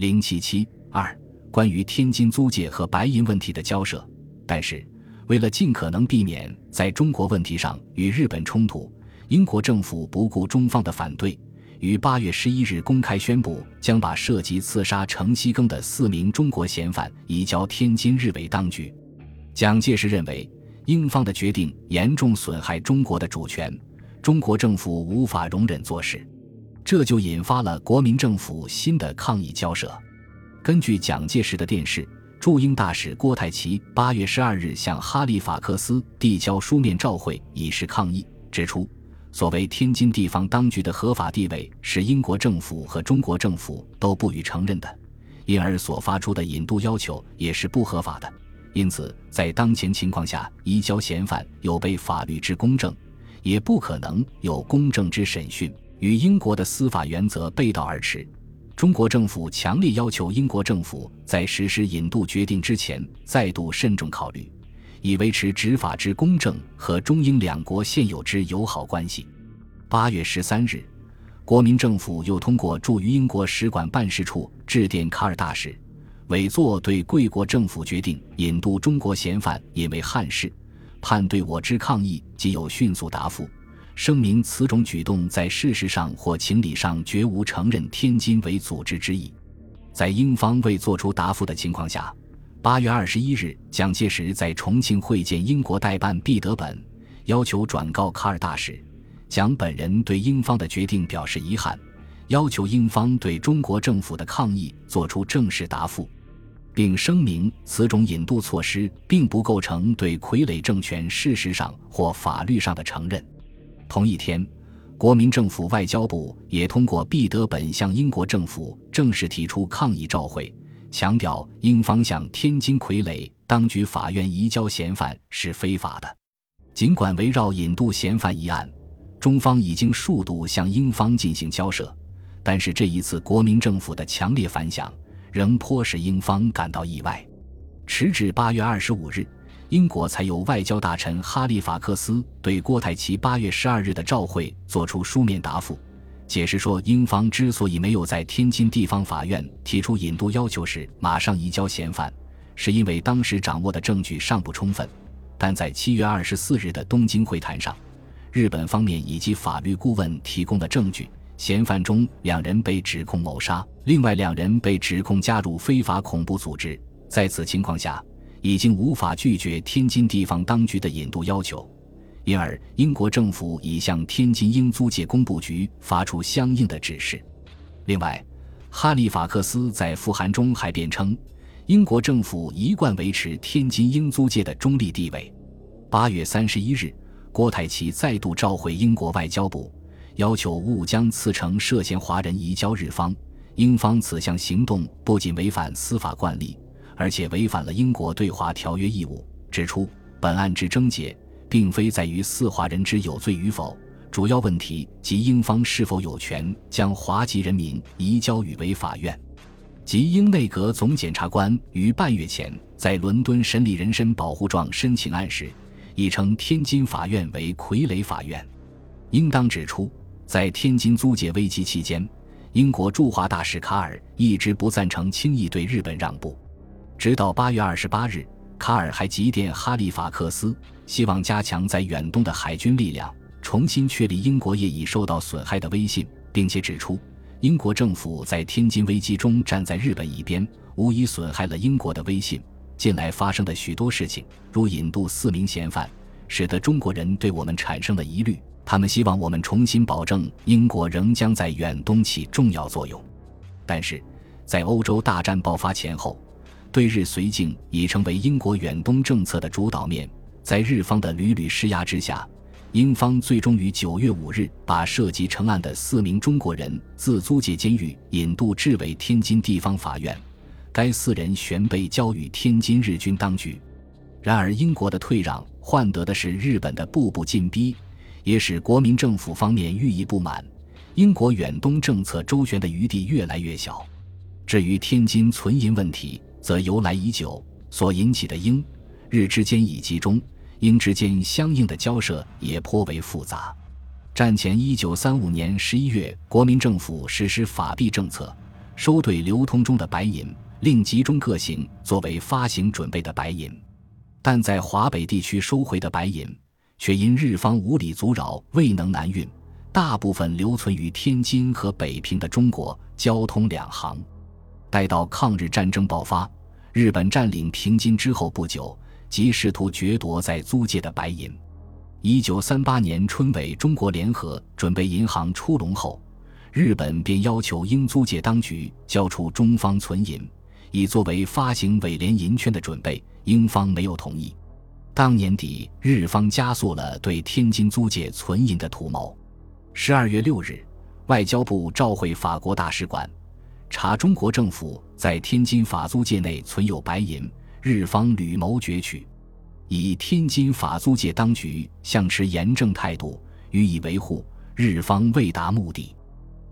零七七二关于天津租界和白银问题的交涉，但是为了尽可能避免在中国问题上与日本冲突，英国政府不顾中方的反对，于八月十一日公开宣布将把涉及刺杀程西庚的四名中国嫌犯移交天津日伪当局。蒋介石认为，英方的决定严重损害中国的主权，中国政府无法容忍做事，这就引发了国民政府新的抗议交涉。根据蒋介石的电视，驻英大使郭泰祺八月十二日向哈利法克斯递交书面照会，以示抗议，指出所谓天津地方当局的合法地位是英国政府和中国政府都不予承认的，因而所发出的引渡要求也是不合法的。因此，在当前情况下，移交嫌犯有被法律之公正，也不可能有公正之审讯，与英国的司法原则背道而驰。中国政府强烈要求英国政府在实施引渡决定之前，再度慎重考虑，以维持执法之公正和中英两国现有之友好关系。八月十三日，国民政府又通过驻于英国使馆办事处致电卡尔大使。委座对贵国政府决定引渡中国嫌犯引为憾事，判对我之抗议即有迅速答复。声明此种举动在事实上或情理上绝无承认天津为组织之意。在英方未作出答复的情况下，八月二十一日，蒋介石在重庆会见英国代办毕德本，要求转告卡尔大使，蒋本人对英方的决定表示遗憾，要求英方对中国政府的抗议作出正式答复。并声明，此种引渡措施并不构成对傀儡政权事实上或法律上的承认。同一天，国民政府外交部也通过毕德本向英国政府正式提出抗议照会，强调英方向天津傀儡当局法院移交嫌犯是非法的。尽管围绕引渡嫌犯一案，中方已经数度向英方进行交涉，但是这一次国民政府的强烈反响。仍颇使英方感到意外，迟至八月二十五日，英国才由外交大臣哈利法克斯对郭泰祺八月十二日的召会作出书面答复，解释说，英方之所以没有在天津地方法院提出引渡要求时马上移交嫌犯，是因为当时掌握的证据尚不充分。但在七月二十四日的东京会谈上，日本方面以及法律顾问提供的证据。嫌犯中两人被指控谋杀，另外两人被指控加入非法恐怖组织。在此情况下，已经无法拒绝天津地方当局的引渡要求，因而英国政府已向天津英租界工部局发出相应的指示。另外，哈利法克斯在复函中还辩称，英国政府一贯维持天津英租界的中立地位。八月三十一日，郭泰祺再度召回英国外交部。要求勿将次城涉嫌华人移交日方，英方此项行动不仅违反司法惯例，而且违反了英国对华条约义务。指出本案之症结，并非在于四华人之有罪与否，主要问题即英方是否有权将华籍人民移交予为法院。即英内阁总检察官于半月前在伦敦审理人身保护状申请案时，已称天津法院为傀儡法院。应当指出。在天津租界危机期间，英国驻华大使卡尔一直不赞成轻易对日本让步。直到八月二十八日，卡尔还急电哈利法克斯，希望加强在远东的海军力量，重新确立英国业已受到损害的威信，并且指出，英国政府在天津危机中站在日本一边，无疑损害了英国的威信。近来发生的许多事情，如引渡四名嫌犯，使得中国人对我们产生了疑虑。他们希望我们重新保证英国仍将在远东起重要作用，但是，在欧洲大战爆发前后，对日绥靖已成为英国远东政策的主导面。在日方的屡屡施压之下，英方最终于九月五日把涉及成案的四名中国人自租界监狱引渡至为天津地方法院，该四人旋被交予天津日军当局。然而，英国的退让换得的是日本的步步进逼。也使国民政府方面愈益不满，英国远东政策周旋的余地越来越小。至于天津存银问题，则由来已久，所引起的英日之间以及中英之间相应的交涉也颇为复杂。战前一九三五年十一月，国民政府实施法币政策，收兑流通中的白银，另集中各行作为发行准备的白银。但在华北地区收回的白银，却因日方无理阻扰，未能南运，大部分留存于天津和北平的中国，交通两行。待到抗日战争爆发，日本占领平津之后不久，即试图掠夺在租界的白银。一九三八年春尾，中国联合准备银行出笼后，日本便要求英租界当局交出中方存银，以作为发行伪联银券的准备。英方没有同意。当年底，日方加速了对天津租界存银的图谋。十二月六日，外交部召回法国大使馆，查中国政府在天津法租界内存有白银，日方屡谋攫取。以天津法租界当局向持严正态度，予以维护。日方未达目的，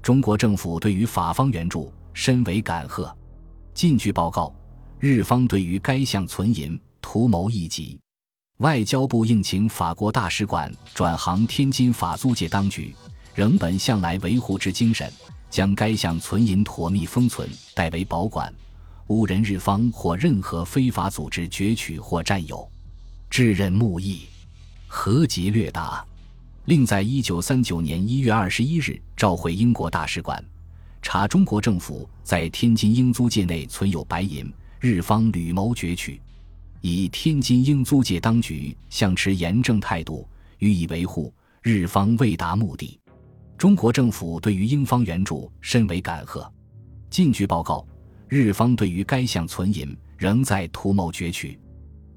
中国政府对于法方援助深为感贺。近据报告，日方对于该项存银图谋异己。外交部应请法国大使馆转行天津法租界当局，仍本向来维护之精神，将该项存银妥密封存，代为保管，无人日方或任何非法组织攫取或占有。致任木易，合集略达，另在一九三九年一月二十一日召回英国大使馆，查中国政府在天津英租界内存有白银，日方屡谋攫取，以天津英租界当局向持严正态度，予以维护，日方未达目的。中国政府对于英方援助深为感贺。近据报告，日方对于该项存银仍在图谋攫取。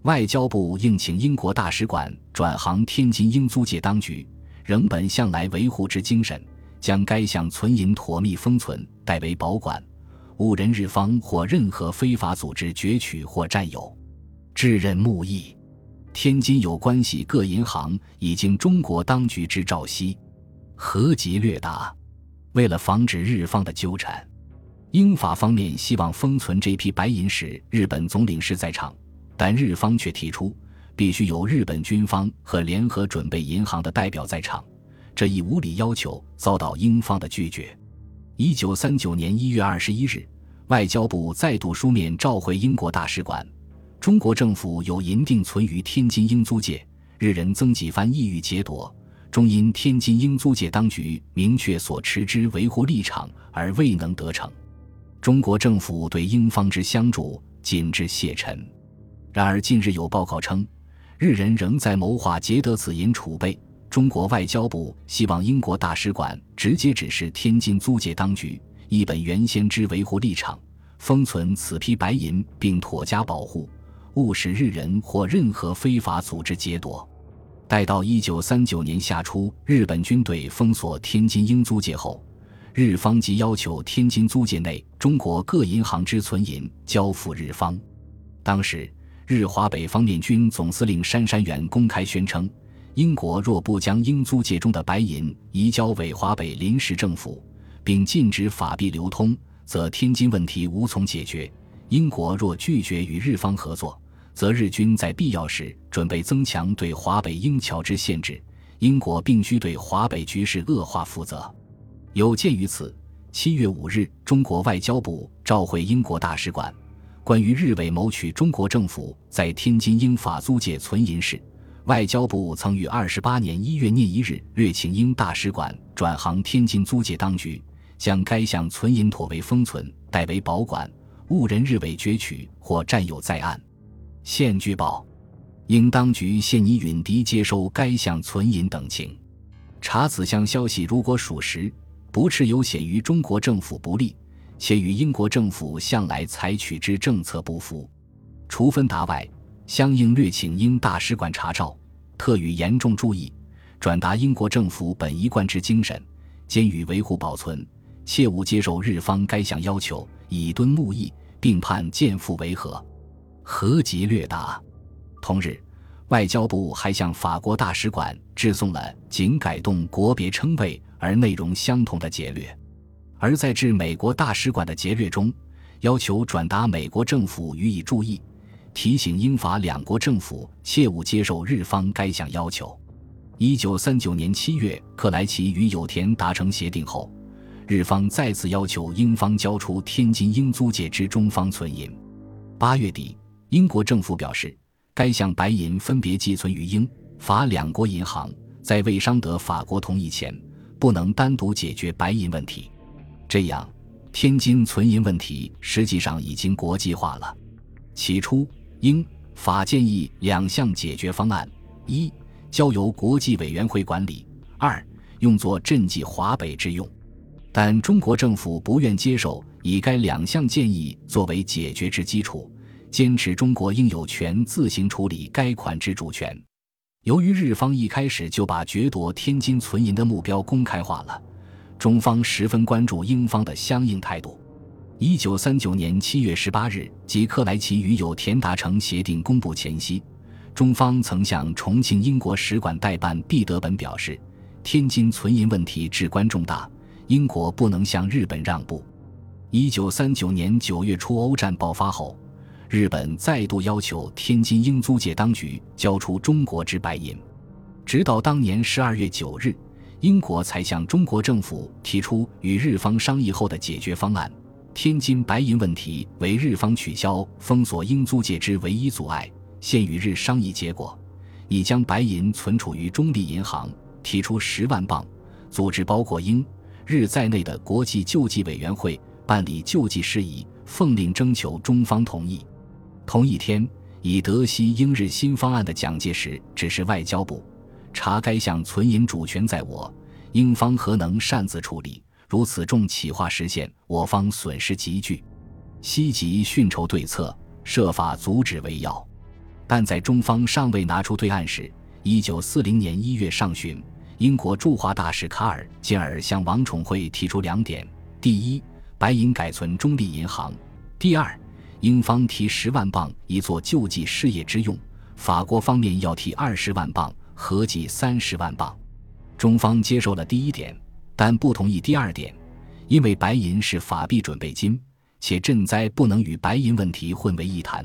外交部应请英国大使馆转行天津英租界当局，仍本向来维护之精神，将该项存银妥密封存，代为保管，勿人日方或任何非法组织攫取或占有。致任木易，天津有关系各银行已经中国当局之赵西，合集略达。为了防止日方的纠缠，英法方面希望封存这批白银时，日本总领事在场。但日方却提出，必须有日本军方和联合准备银行的代表在场，这一无理要求遭到英方的拒绝。一九三九年一月二十一日，外交部再度书面召回英国大使馆，中国政府有银定存于天津英租界，日人曾几番意欲劫夺，终因天津英租界当局明确所持之维护立场而未能得逞。中国政府对英方之相助，仅致谢忱。然而，近日有报告称，日人仍在谋划劫得此银储备。中国外交部希望英国大使馆直接指示天津租界当局，一本原先之维护立场，封存此批白银，并妥加保护，勿使日人或任何非法组织劫夺。待到一九三九年夏初，日本军队封锁天津英租界后，日方即要求天津租界内中国各银行之存银交付日方。当时。日华北方面军总司令杉山元公开宣称，英国若不将英租界中的白银移交伪华北临时政府，并禁止法币流通，则天津问题无从解决。英国若拒绝与日方合作，则日军在必要时准备增强对华北英侨之限制，英国必须对华北局势恶化负责。有鉴于此，七月五日，中国外交部召回英国大使馆。关于日伪谋取中国政府在天津英法租界存银事，外交部曾于二十八年一月廿一日略请英大使馆转行天津租界当局，将该项存银妥为封存，代为保管，误人日伪攫取或占有在案。现据报，英当局现拟允迪接收该项存银等情。查此项消息如果属实，不啻有显于中国政府不利。且与英国政府向来采取之政策不符，除分达外，相应略请英大使馆查照，特予严重注意，转达英国政府本一贯之精神，兼予维护保存，切勿接受日方该项要求，以敦睦义，并判见复为和。合集略答。同日，外交部还向法国大使馆致送了仅改动国别称谓而内容相同的节略。而在致美国大使馆的节略中，要求转达美国政府予以注意，提醒英法两国政府切勿接受日方该项要求。一九三九年七月，克莱奇与有田达成协定后，日方再次要求英方交出天津英租界之中方存银。八月底，英国政府表示，该项白银分别寄存于英法两国银行，在未商得法国同意前，不能单独解决白银问题。这样，天津存银问题实际上已经国际化了。起初，英法建议两项解决方案：一，交由国际委员会管理；二，用作赈济华北之用。但中国政府不愿接受以该两项建议作为解决之基础，坚持中国应有权自行处理该款之主权。由于日方一开始就把掠夺天津存银的目标公开化了，中方十分关注英方的相应态度。一九三九年七月十八日，即克莱奇与有田达成协定公布前夕，中方曾向重庆英国使馆代办毕德本表示，天津存银问题至关重大。英国不能向日本让步。一九三九年九月初，欧战爆发后，日本再度要求天津英租界当局交出中国之白银。直到当年十二月九日，英国才向中国政府提出与日方商议后的解决方案。天津白银问题为日方取消封锁英租界之唯一阻碍。现与日商议结果，已将白银存储于中立银行，提出十万镑，组织包括英。日在内的国际救济委员会办理救济事宜，奉令征求中方同意。同一天，以德西英日新方案的蒋介石指示外交部查该项存银主权在我，英方何能擅自处理？如此重企划实现，我方损失极巨，希急训筹对策，设法阻止为要。但在中方尚未拿出对案时，一九四零年一月上旬。英国驻华大使卡尔进而向王宠惠提出两点：第一，白银改存中立银行；第二，英方提十万镑以作救济事业之用，法国方面要提二十万镑，合计三十万镑。中方接受了第一点，但不同意第二点，因为白银是法币准备金，且赈灾不能与白银问题混为一谈。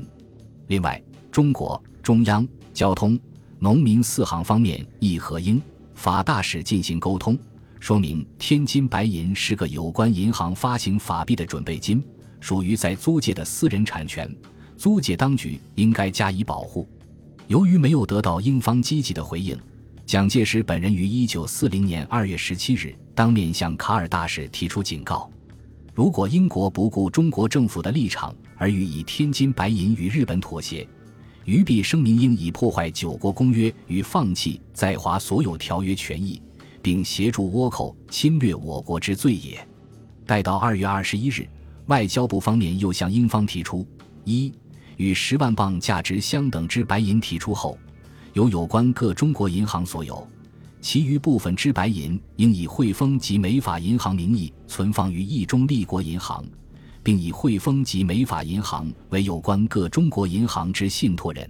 另外，中国中央、交通、农民四行方面亦和英。法大使进行沟通，说明天津白银是个有关银行发行法币的准备金，属于在租界的私人产权，租界当局应该加以保护。由于没有得到英方积极的回应，蒋介石本人于一九四零年二月十七日当面向卡尔大使提出警告：如果英国不顾中国政府的立场而予以天津白银与日本妥协。于必声明应以破坏九国公约与放弃在华所有条约权益，并协助倭寇侵略我国之罪也。待到二月二十一日，外交部方面又向英方提出：一与十万镑价值相等之白银提出后，由有关各中国银行所有，其余部分之白银应以汇丰及美法银行名义存放于一中立国银行。并以汇丰及美法银行为有关各中国银行之信托人。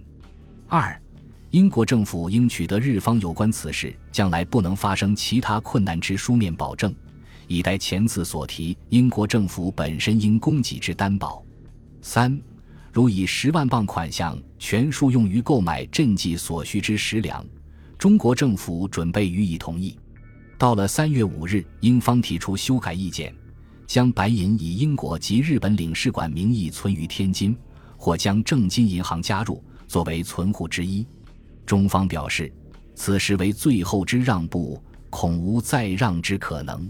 二，英国政府应取得日方有关此事将来不能发生其他困难之书面保证，以待前次所提英国政府本身应供给之担保。三，如以十万镑款项全数用于购买赈济所需之食粮，中国政府准备予以同意。到了三月五日，英方提出修改意见。将白银以英国及日本领事馆名义存于天津，或将正金银行加入作为存户之一。中方表示，此时为最后之让步，恐无再让之可能。